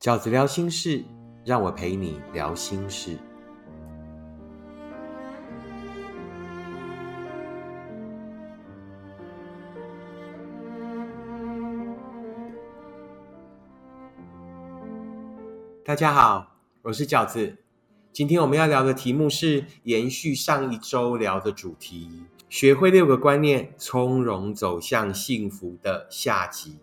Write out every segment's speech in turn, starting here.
饺子聊心事，让我陪你聊心事。大家好，我是饺子。今天我们要聊的题目是延续上一周聊的主题，学会六个观念，从容走向幸福的下集。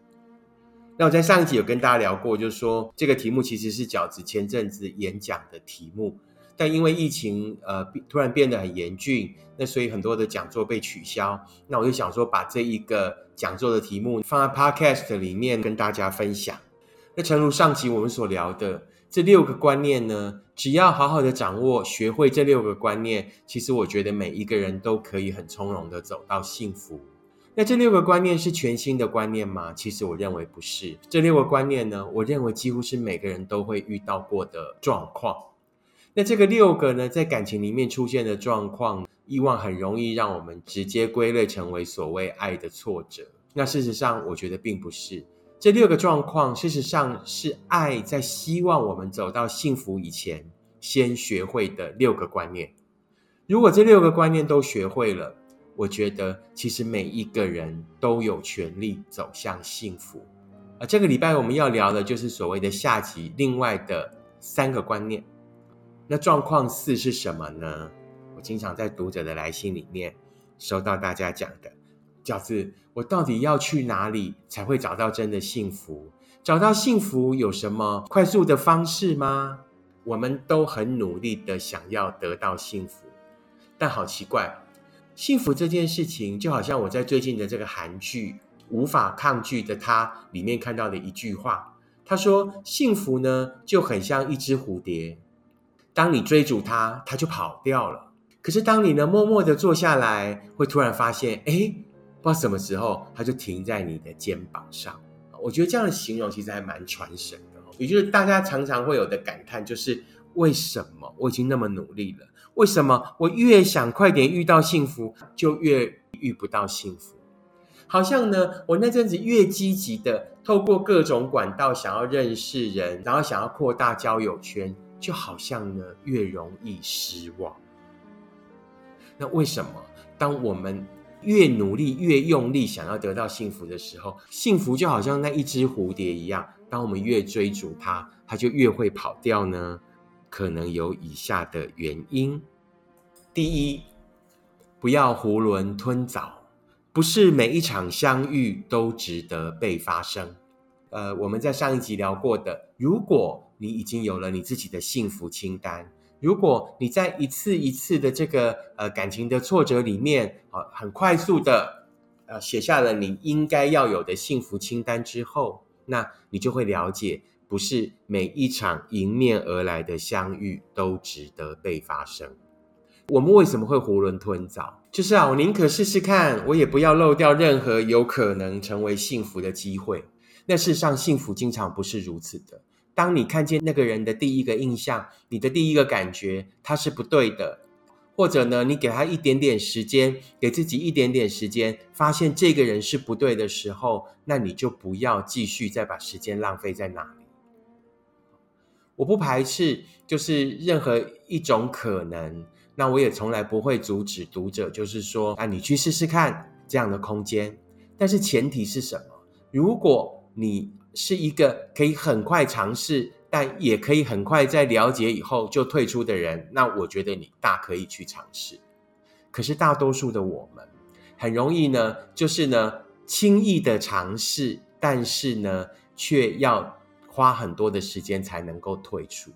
那我在上一集有跟大家聊过，就是说这个题目其实是饺子前阵子演讲的题目，但因为疫情呃突然变得很严峻，那所以很多的讲座被取消。那我就想说，把这一个讲座的题目放在 Podcast 里面跟大家分享。那诚如上集我们所聊的这六个观念呢，只要好好的掌握、学会这六个观念，其实我觉得每一个人都可以很从容的走到幸福。那这六个观念是全新的观念吗？其实我认为不是。这六个观念呢，我认为几乎是每个人都会遇到过的状况。那这个六个呢，在感情里面出现的状况，以往很容易让我们直接归类成为所谓爱的挫折。那事实上，我觉得并不是。这六个状况，事实上是爱在希望我们走到幸福以前，先学会的六个观念。如果这六个观念都学会了，我觉得其实每一个人都有权利走向幸福。而这个礼拜我们要聊的就是所谓的下集，另外的三个观念。那状况四是什么呢？我经常在读者的来信里面收到大家讲的，饺子，我到底要去哪里才会找到真的幸福？找到幸福有什么快速的方式吗？我们都很努力的想要得到幸福，但好奇怪。幸福这件事情，就好像我在最近的这个韩剧《无法抗拒的他》里面看到的一句话。他说：“幸福呢，就很像一只蝴蝶，当你追逐它，它就跑掉了。可是当你呢，默默的坐下来，会突然发现，哎，不知道什么时候，它就停在你的肩膀上。我觉得这样的形容其实还蛮传神的。也就是大家常常会有的感叹，就是为什么我已经那么努力了？”为什么我越想快点遇到幸福，就越遇不到幸福？好像呢，我那阵子越积极的透过各种管道想要认识人，然后想要扩大交友圈，就好像呢越容易失望。那为什么当我们越努力、越用力想要得到幸福的时候，幸福就好像那一只蝴蝶一样，当我们越追逐它，它就越会跑掉呢？可能有以下的原因：第一，不要囫囵吞枣，不是每一场相遇都值得被发生。呃，我们在上一集聊过的，如果你已经有了你自己的幸福清单，如果你在一次一次的这个呃感情的挫折里面，啊，很快速的呃写下了你应该要有的幸福清单之后，那你就会了解。不是每一场迎面而来的相遇都值得被发生。我们为什么会囫囵吞枣？就是啊，我宁可试试看，我也不要漏掉任何有可能成为幸福的机会。那事实上，幸福经常不是如此的。当你看见那个人的第一个印象，你的第一个感觉他是不对的，或者呢，你给他一点点时间，给自己一点点时间，发现这个人是不对的时候，那你就不要继续再把时间浪费在哪。我不排斥，就是任何一种可能，那我也从来不会阻止读者，就是说，啊，你去试试看这样的空间。但是前提是什么？如果你是一个可以很快尝试，但也可以很快在了解以后就退出的人，那我觉得你大可以去尝试。可是大多数的我们，很容易呢，就是呢，轻易的尝试，但是呢，却要。花很多的时间才能够退出，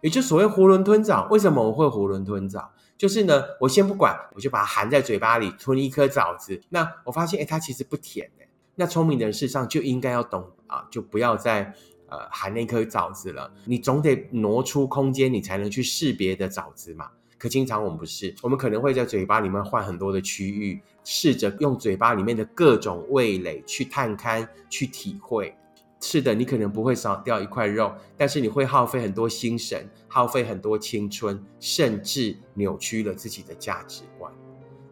也就所谓囫囵吞枣。为什么我会囫囵吞枣？就是呢，我先不管，我就把它含在嘴巴里，吞一颗枣子。那我发现，哎，它其实不甜的。那聪明的人事实上就应该要懂啊，就不要再呃含那颗枣子了。你总得挪出空间，你才能去识别的枣子嘛。可经常我们不是，我们可能会在嘴巴里面换很多的区域，试着用嘴巴里面的各种味蕾去探勘、去体会。是的，你可能不会少掉一块肉，但是你会耗费很多心神，耗费很多青春，甚至扭曲了自己的价值观。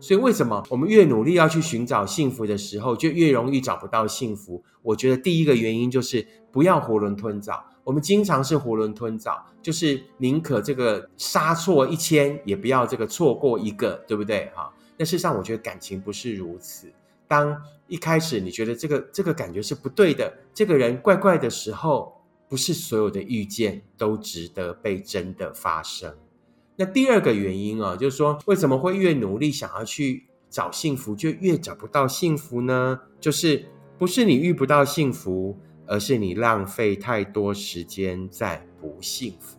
所以，为什么我们越努力要去寻找幸福的时候，就越容易找不到幸福？我觉得第一个原因就是不要囫囵吞枣。我们经常是囫囵吞枣，就是宁可这个杀错一千，也不要这个错过一个，对不对？哈，那事实上我觉得感情不是如此。当一开始你觉得这个这个感觉是不对的，这个人怪怪的时候，不是所有的遇见都值得被真的发生。那第二个原因啊，就是说为什么会越努力想要去找幸福，就越找不到幸福呢？就是不是你遇不到幸福，而是你浪费太多时间在不幸福。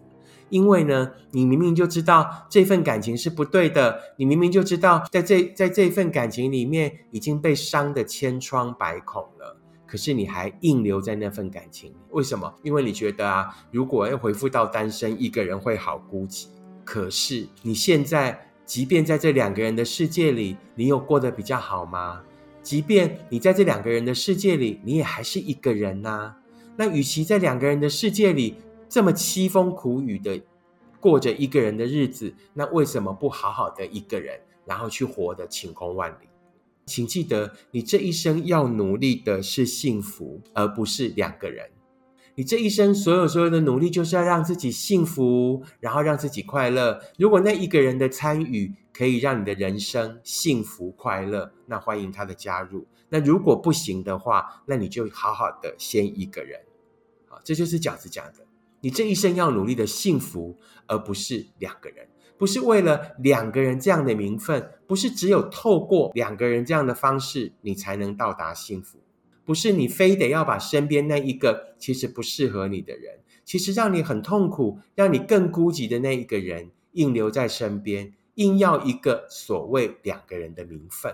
因为呢，你明明就知道这份感情是不对的，你明明就知道在这在这份感情里面已经被伤的千疮百孔了，可是你还硬留在那份感情里，为什么？因为你觉得啊，如果要回复到单身，一个人会好孤寂。可是你现在，即便在这两个人的世界里，你有过得比较好吗？即便你在这两个人的世界里，你也还是一个人呐。那与其在两个人的世界里，这么凄风苦雨的过着一个人的日子，那为什么不好好的一个人，然后去活得晴空万里？请记得，你这一生要努力的是幸福，而不是两个人。你这一生所有所有的努力，就是要让自己幸福，然后让自己快乐。如果那一个人的参与可以让你的人生幸福快乐，那欢迎他的加入。那如果不行的话，那你就好好的先一个人。好，这就是饺子讲的。你这一生要努力的幸福，而不是两个人，不是为了两个人这样的名分，不是只有透过两个人这样的方式，你才能到达幸福，不是你非得要把身边那一个其实不适合你的人，其实让你很痛苦，让你更孤寂的那一个人，硬留在身边，硬要一个所谓两个人的名分，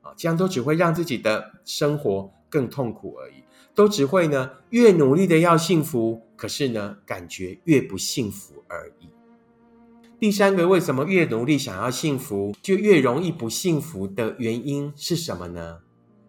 啊，这样都只会让自己的生活更痛苦而已。都只会呢，越努力的要幸福，可是呢，感觉越不幸福而已。第三个，为什么越努力想要幸福，就越容易不幸福的原因是什么呢？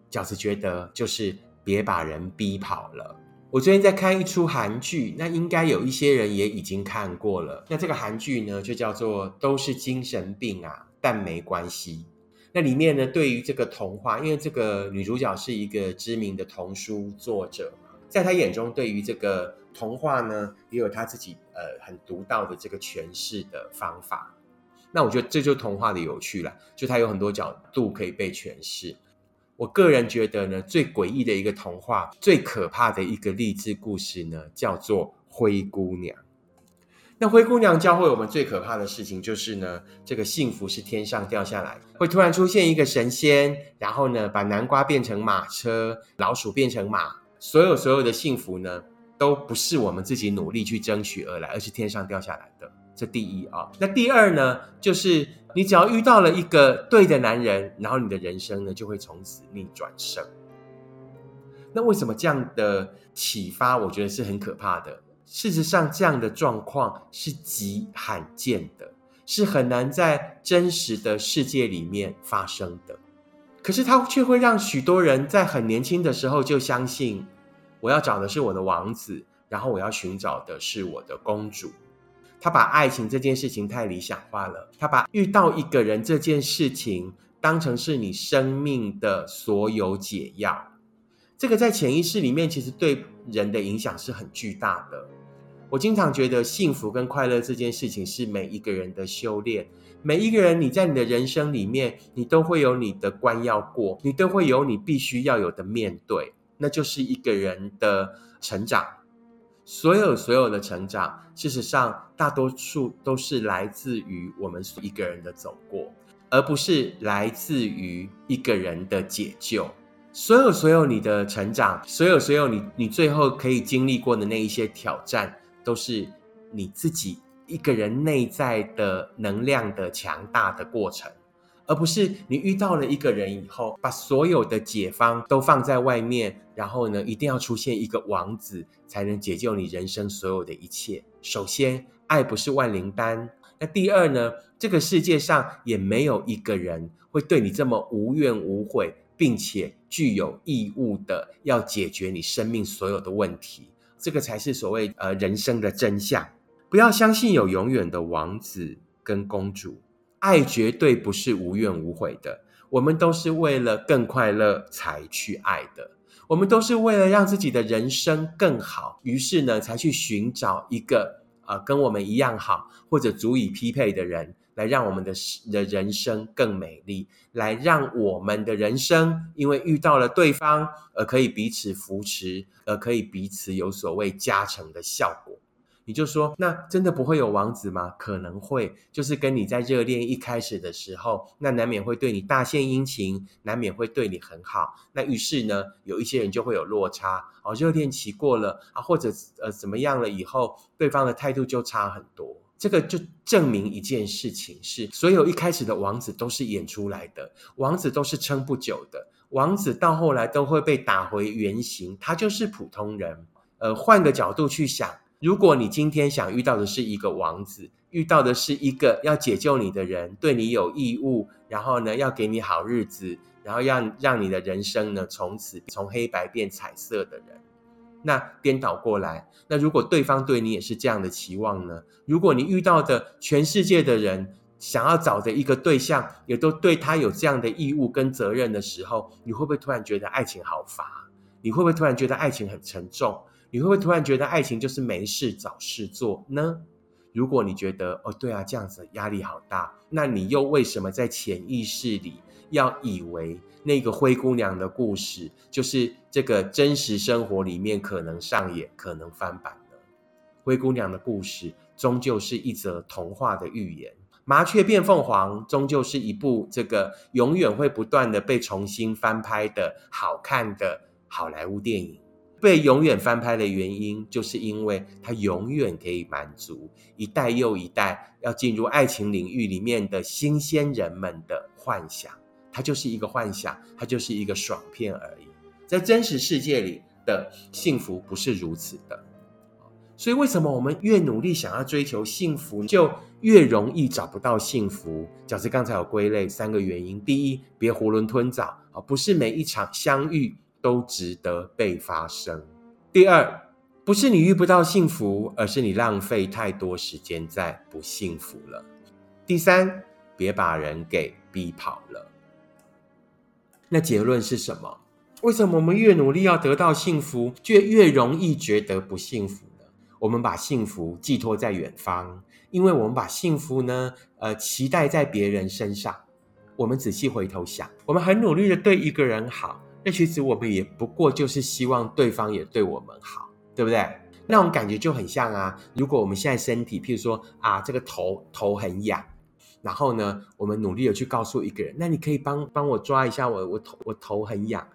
饺子觉得就是别把人逼跑了。我最近在看一出韩剧，那应该有一些人也已经看过了。那这个韩剧呢，就叫做《都是精神病啊，但没关系》。那里面呢，对于这个童话，因为这个女主角是一个知名的童书作者，在他眼中，对于这个童话呢，也有他自己呃很独到的这个诠释的方法。那我觉得这就童话的有趣了，就它有很多角度可以被诠释。我个人觉得呢，最诡异的一个童话，最可怕的一个励志故事呢，叫做《灰姑娘》。那灰姑娘教会我们最可怕的事情就是呢，这个幸福是天上掉下来，会突然出现一个神仙，然后呢，把南瓜变成马车，老鼠变成马，所有所有的幸福呢，都不是我们自己努力去争取而来，而是天上掉下来的。这第一啊，那第二呢，就是你只要遇到了一个对的男人，然后你的人生呢，就会从此逆转胜。那为什么这样的启发，我觉得是很可怕的？事实上，这样的状况是极罕见的，是很难在真实的世界里面发生的。可是，它却会让许多人在很年轻的时候就相信，我要找的是我的王子，然后我要寻找的是我的公主。他把爱情这件事情太理想化了，他把遇到一个人这件事情当成是你生命的所有解药。这个在潜意识里面，其实对人的影响是很巨大的。我经常觉得幸福跟快乐这件事情是每一个人的修炼。每一个人，你在你的人生里面，你都会有你的关要过，你都会有你必须要有的面对，那就是一个人的成长。所有所有的成长，事实上大多数都是来自于我们一个人的走过，而不是来自于一个人的解救。所有所有你的成长，所有所有你你最后可以经历过的那一些挑战。都是你自己一个人内在的能量的强大的过程，而不是你遇到了一个人以后，把所有的解方都放在外面，然后呢，一定要出现一个王子才能解救你人生所有的一切。首先，爱不是万灵丹；那第二呢，这个世界上也没有一个人会对你这么无怨无悔，并且具有义务的要解决你生命所有的问题。这个才是所谓呃人生的真相。不要相信有永远的王子跟公主，爱绝对不是无怨无悔的。我们都是为了更快乐才去爱的。我们都是为了让自己的人生更好，于是呢，才去寻找一个呃跟我们一样好或者足以匹配的人，来让我们的的人生更美丽，来让我们的人生因为遇到了对方而可以彼此扶持，而可以彼此有所谓加成的效果。你就说，那真的不会有王子吗？可能会，就是跟你在热恋一开始的时候，那难免会对你大献殷勤，难免会对你很好。那于是呢，有一些人就会有落差哦，热恋期过了啊，或者呃怎么样了以后，对方的态度就差很多。这个就证明一件事情是，所有一开始的王子都是演出来的，王子都是撑不久的，王子到后来都会被打回原形，他就是普通人。呃，换个角度去想。如果你今天想遇到的是一个王子，遇到的是一个要解救你的人，对你有义务，然后呢要给你好日子，然后让让你的人生呢从此从黑白变彩色的人，那颠倒过来，那如果对方对你也是这样的期望呢？如果你遇到的全世界的人想要找的一个对象，也都对他有这样的义务跟责任的时候，你会不会突然觉得爱情好乏？你会不会突然觉得爱情很沉重？你会不会突然觉得爱情就是没事找事做呢？如果你觉得哦，对啊，这样子压力好大，那你又为什么在潜意识里要以为那个灰姑娘的故事就是这个真实生活里面可能上演、可能翻版呢？灰姑娘的故事终究是一则童话的寓言，麻雀变凤凰终究是一部这个永远会不断的被重新翻拍的好看的好莱坞电影。被永远翻拍的原因，就是因为它永远可以满足一代又一代要进入爱情领域里面的新鲜人们的幻想。它就是一个幻想，它就是一个爽片而已。在真实世界里的幸福不是如此的。所以，为什么我们越努力想要追求幸福，就越容易找不到幸福？饺子刚才有归类三个原因：第一，别囫囵吞枣啊，不是每一场相遇。都值得被发生。第二，不是你遇不到幸福，而是你浪费太多时间在不幸福了。第三，别把人给逼跑了。那结论是什么？为什么我们越努力要得到幸福，就越容易觉得不幸福呢？我们把幸福寄托在远方，因为我们把幸福呢，呃，期待在别人身上。我们仔细回头想，我们很努力的对一个人好。那其实我们也不过就是希望对方也对我们好，对不对？那种感觉就很像啊。如果我们现在身体，譬如说啊，这个头头很痒，然后呢，我们努力的去告诉一个人，那你可以帮帮我抓一下我我头我头很痒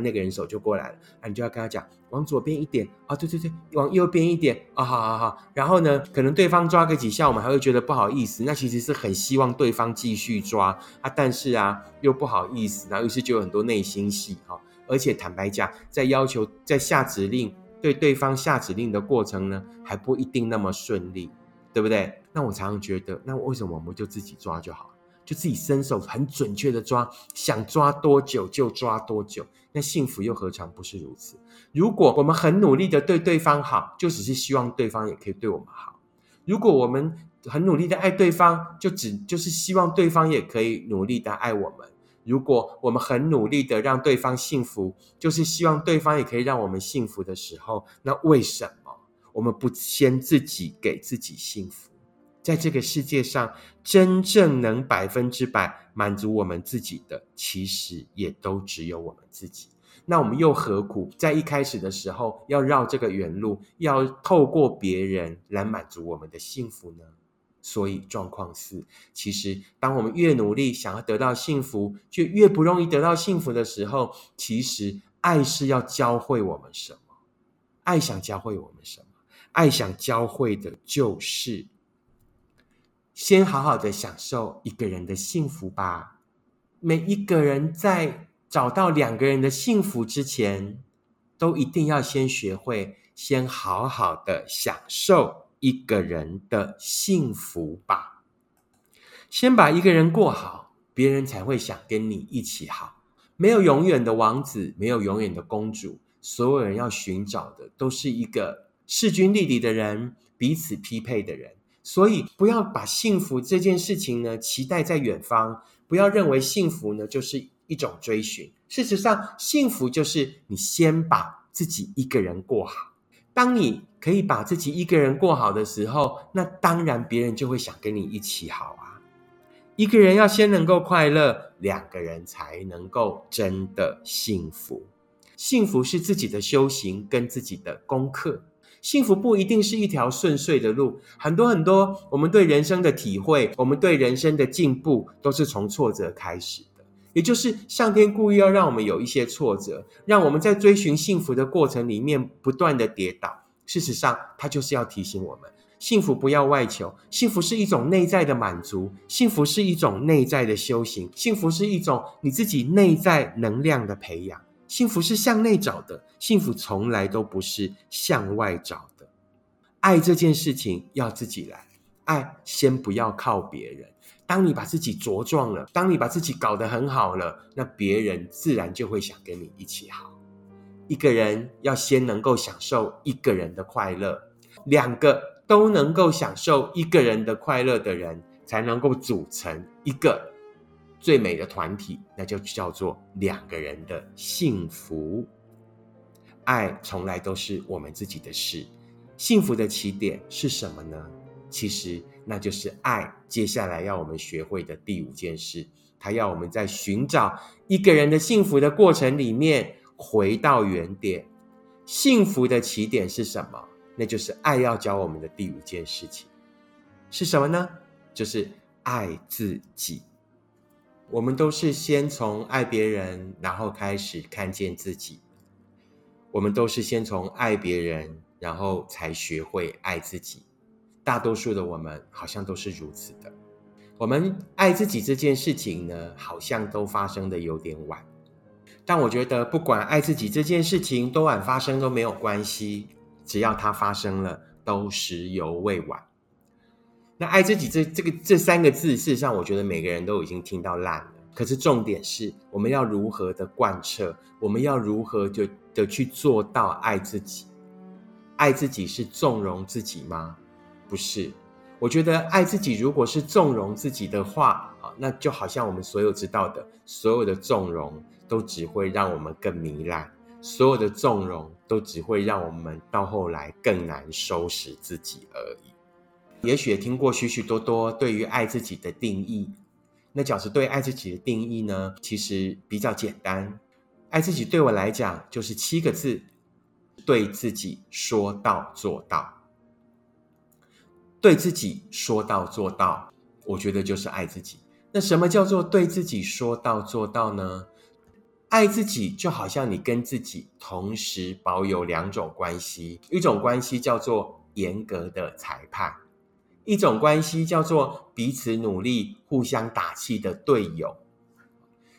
那个人手就过来了啊，你就要跟他讲往左边一点啊，对对对，往右边一点啊，好好好。然后呢，可能对方抓个几下，我们还会觉得不好意思，那其实是很希望对方继续抓啊，但是啊又不好意思，然后于是就有很多内心戏哈。而且坦白讲，在要求在下指令对对方下指令的过程呢，还不一定那么顺利，对不对？那我常常觉得，那为什么我们就自己抓就好，就自己伸手很准确的抓，想抓多久就抓多久？那幸福又何尝不是如此？如果我们很努力的对对方好，就只是希望对方也可以对我们好；如果我们很努力的爱对方，就只就是希望对方也可以努力的爱我们。如果我们很努力的让对方幸福，就是希望对方也可以让我们幸福的时候，那为什么我们不先自己给自己幸福？在这个世界上，真正能百分之百满足我们自己的，其实也都只有我们自己。那我们又何苦在一开始的时候要绕这个远路，要透过别人来满足我们的幸福呢？所以，状况四，其实当我们越努力想要得到幸福，却越不容易得到幸福的时候，其实爱是要教会我们什么？爱想教会我们什么？爱想教会的就是，先好好的享受一个人的幸福吧。每一个人在找到两个人的幸福之前，都一定要先学会，先好好的享受。一个人的幸福吧，先把一个人过好，别人才会想跟你一起好。没有永远的王子，没有永远的公主，所有人要寻找的都是一个势均力敌的人，彼此匹配的人。所以，不要把幸福这件事情呢期待在远方，不要认为幸福呢就是一种追寻。事实上，幸福就是你先把自己一个人过好。当你可以把自己一个人过好的时候，那当然别人就会想跟你一起好啊。一个人要先能够快乐，两个人才能够真的幸福。幸福是自己的修行跟自己的功课。幸福不一定是一条顺遂的路，很多很多，我们对人生的体会，我们对人生的进步，都是从挫折开始的。也就是上天故意要让我们有一些挫折，让我们在追寻幸福的过程里面不断的跌倒。事实上，它就是要提醒我们，幸福不要外求，幸福是一种内在的满足，幸福是一种内在的修行，幸福是一种你自己内在能量的培养。幸福是向内找的，幸福从来都不是向外找的。爱这件事情要自己来，爱先不要靠别人。当你把自己茁壮了，当你把自己搞得很好了，那别人自然就会想跟你一起好。一个人要先能够享受一个人的快乐，两个都能够享受一个人的快乐的人，才能够组成一个。最美的团体，那就叫做两个人的幸福。爱从来都是我们自己的事，幸福的起点是什么呢？其实那就是爱。接下来要我们学会的第五件事，他要我们在寻找一个人的幸福的过程里面，回到原点。幸福的起点是什么？那就是爱要教我们的第五件事情是什么呢？就是爱自己。我们都是先从爱别人，然后开始看见自己。我们都是先从爱别人，然后才学会爱自己。大多数的我们好像都是如此的。我们爱自己这件事情呢，好像都发生的有点晚。但我觉得，不管爱自己这件事情多晚发生都没有关系，只要它发生了，都时犹未晚。那爱自己这这个这三个字，事实上，我觉得每个人都已经听到烂了。可是重点是，我们要如何的贯彻？我们要如何就的去做到爱自己？爱自己是纵容自己吗？不是。我觉得爱自己如果是纵容自己的话，啊，那就好像我们所有知道的，所有的纵容都只会让我们更糜烂，所有的纵容都只会让我们到后来更难收拾自己而已。也许也听过许许多多对于爱自己的定义，那饺子对爱自己的定义呢？其实比较简单，爱自己对我来讲就是七个字：对自己说到做到。对自己说到做到，我觉得就是爱自己。那什么叫做对自己说到做到呢？爱自己就好像你跟自己同时保有两种关系，一种关系叫做严格的裁判。一种关系叫做彼此努力、互相打气的队友。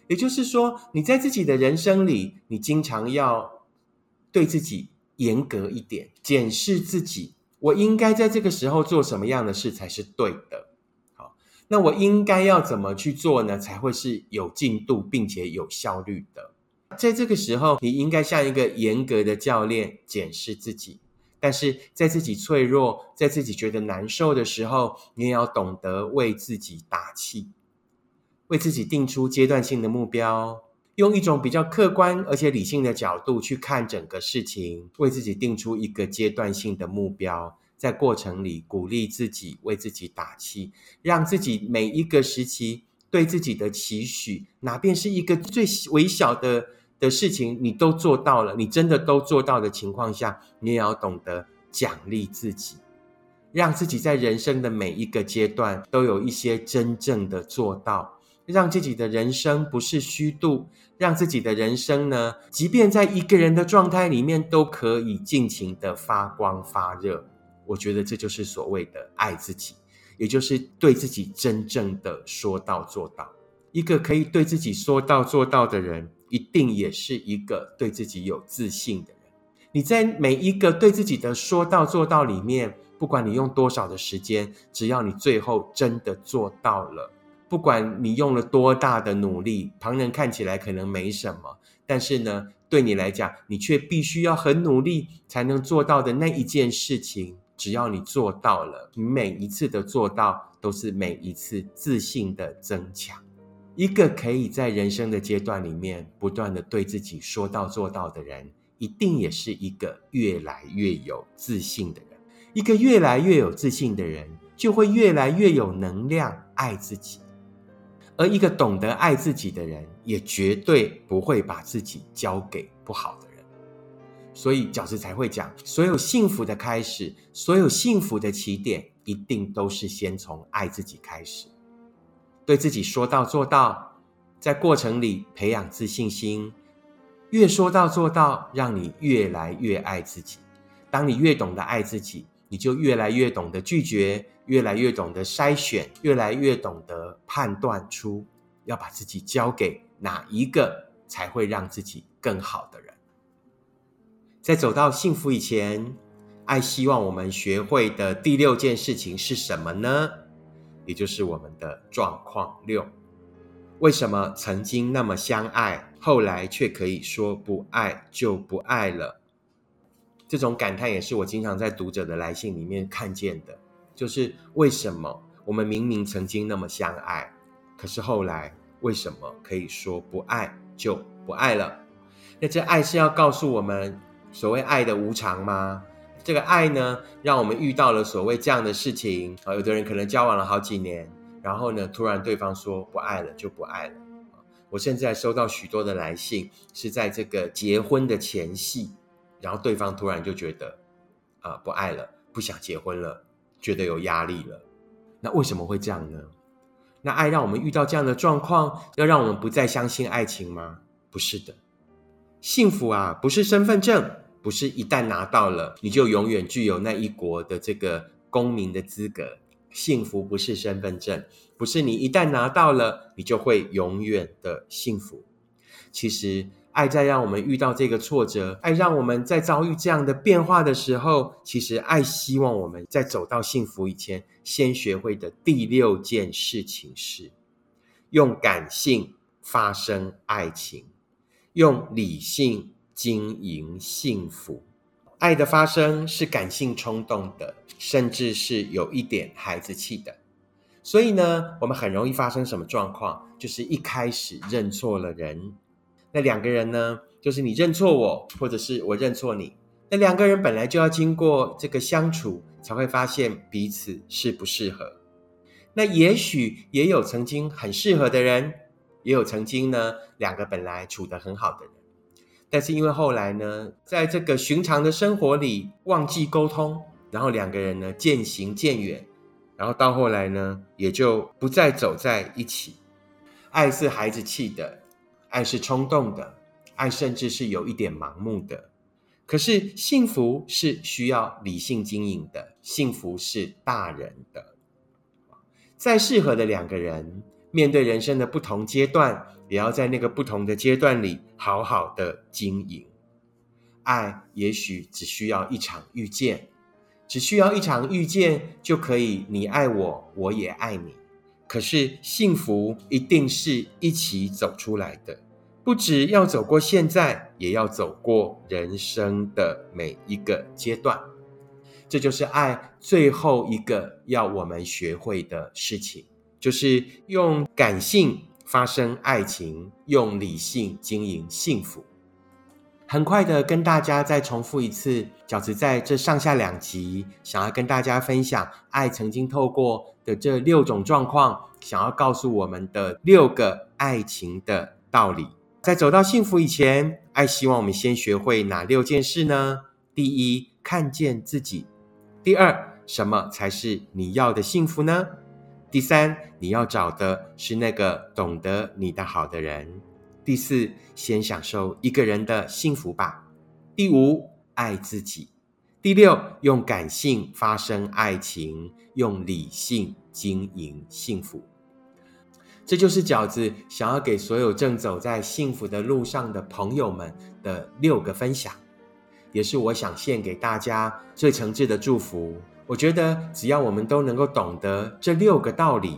也就是说，你在自己的人生里，你经常要对自己严格一点，检视自己：我应该在这个时候做什么样的事才是对的？好，那我应该要怎么去做呢？才会是有进度并且有效率的？在这个时候，你应该像一个严格的教练检视自己。但是在自己脆弱、在自己觉得难受的时候，你也要懂得为自己打气，为自己定出阶段性的目标，用一种比较客观而且理性的角度去看整个事情，为自己定出一个阶段性的目标，在过程里鼓励自己，为自己打气，让自己每一个时期对自己的期许，哪便是一个最微小的。的事情你都做到了，你真的都做到的情况下，你也要懂得奖励自己，让自己在人生的每一个阶段都有一些真正的做到，让自己的人生不是虚度，让自己的人生呢，即便在一个人的状态里面都可以尽情的发光发热。我觉得这就是所谓的爱自己，也就是对自己真正的说到做到。一个可以对自己说到做到的人。一定也是一个对自己有自信的人。你在每一个对自己的说到做到里面，不管你用多少的时间，只要你最后真的做到了，不管你用了多大的努力，旁人看起来可能没什么，但是呢，对你来讲，你却必须要很努力才能做到的那一件事情，只要你做到了，你每一次的做到都是每一次自信的增强。一个可以在人生的阶段里面不断的对自己说到做到的人，一定也是一个越来越有自信的人。一个越来越有自信的人，就会越来越有能量爱自己。而一个懂得爱自己的人，也绝对不会把自己交给不好的人。所以饺子才会讲，所有幸福的开始，所有幸福的起点，一定都是先从爱自己开始。对自己说到做到，在过程里培养自信心，越说到做到，让你越来越爱自己。当你越懂得爱自己，你就越来越懂得拒绝。越来越懂得筛选，越来越懂得判断出要把自己交给哪一个才会让自己更好的人。在走到幸福以前，爱希望我们学会的第六件事情是什么呢？也就是我们的状况六：为什么曾经那么相爱，后来却可以说不爱就不爱了？这种感叹也是我经常在读者的来信里面看见的。就是为什么我们明明曾经那么相爱，可是后来为什么可以说不爱就不爱了？那这爱是要告诉我们所谓爱的无常吗？这个爱呢，让我们遇到了所谓这样的事情啊，有的人可能交往了好几年，然后呢，突然对方说不爱了就不爱了。我甚至还收到许多的来信，是在这个结婚的前夕，然后对方突然就觉得啊不爱了，不想结婚了。觉得有压力了，那为什么会这样呢？那爱让我们遇到这样的状况，要让我们不再相信爱情吗？不是的，幸福啊，不是身份证，不是一旦拿到了你就永远具有那一国的这个公民的资格。幸福不是身份证，不是你一旦拿到了你就会永远的幸福。其实。爱在让我们遇到这个挫折，爱让我们在遭遇这样的变化的时候，其实爱希望我们在走到幸福以前，先学会的第六件事情是用感性发生爱情，用理性经营幸福。爱的发生是感性冲动的，甚至是有一点孩子气的。所以呢，我们很容易发生什么状况？就是一开始认错了人。那两个人呢，就是你认错我，或者是我认错你。那两个人本来就要经过这个相处，才会发现彼此适不适合。那也许也有曾经很适合的人，也有曾经呢两个本来处得很好的人，但是因为后来呢，在这个寻常的生活里忘记沟通，然后两个人呢渐行渐远，然后到后来呢也就不再走在一起。爱是孩子气的。爱是冲动的，爱甚至是有一点盲目的。可是幸福是需要理性经营的，幸福是大人的。再适合的两个人，面对人生的不同阶段，也要在那个不同的阶段里好好的经营。爱也许只需要一场遇见，只需要一场遇见就可以，你爱我，我也爱你。可是幸福一定是一起走出来的，不只要走过现在，也要走过人生的每一个阶段。这就是爱最后一个要我们学会的事情，就是用感性发生爱情，用理性经营幸福。很快的跟大家再重复一次，饺子在这上下两集想要跟大家分享，爱曾经透过的这六种状况，想要告诉我们的六个爱情的道理。在走到幸福以前，爱希望我们先学会哪六件事呢？第一，看见自己；第二，什么才是你要的幸福呢？第三，你要找的是那个懂得你的好的人。第四，先享受一个人的幸福吧。第五，爱自己。第六，用感性发生爱情，用理性经营幸福。这就是饺子想要给所有正走在幸福的路上的朋友们的六个分享，也是我想献给大家最诚挚的祝福。我觉得，只要我们都能够懂得这六个道理，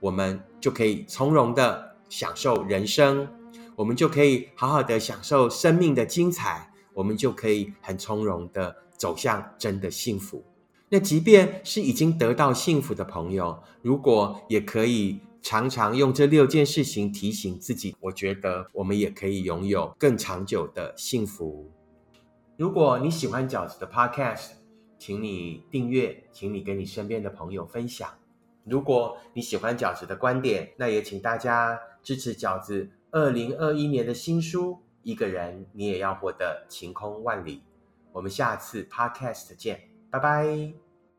我们就可以从容的享受人生。我们就可以好好的享受生命的精彩，我们就可以很从容的走向真的幸福。那即便是已经得到幸福的朋友，如果也可以常常用这六件事情提醒自己，我觉得我们也可以拥有更长久的幸福。如果你喜欢饺子的 Podcast，请你订阅，请你跟你身边的朋友分享。如果你喜欢饺子的观点，那也请大家支持饺子二零二一年的新书《一个人你也要活得晴空万里》。我们下次 Podcast 见，拜拜。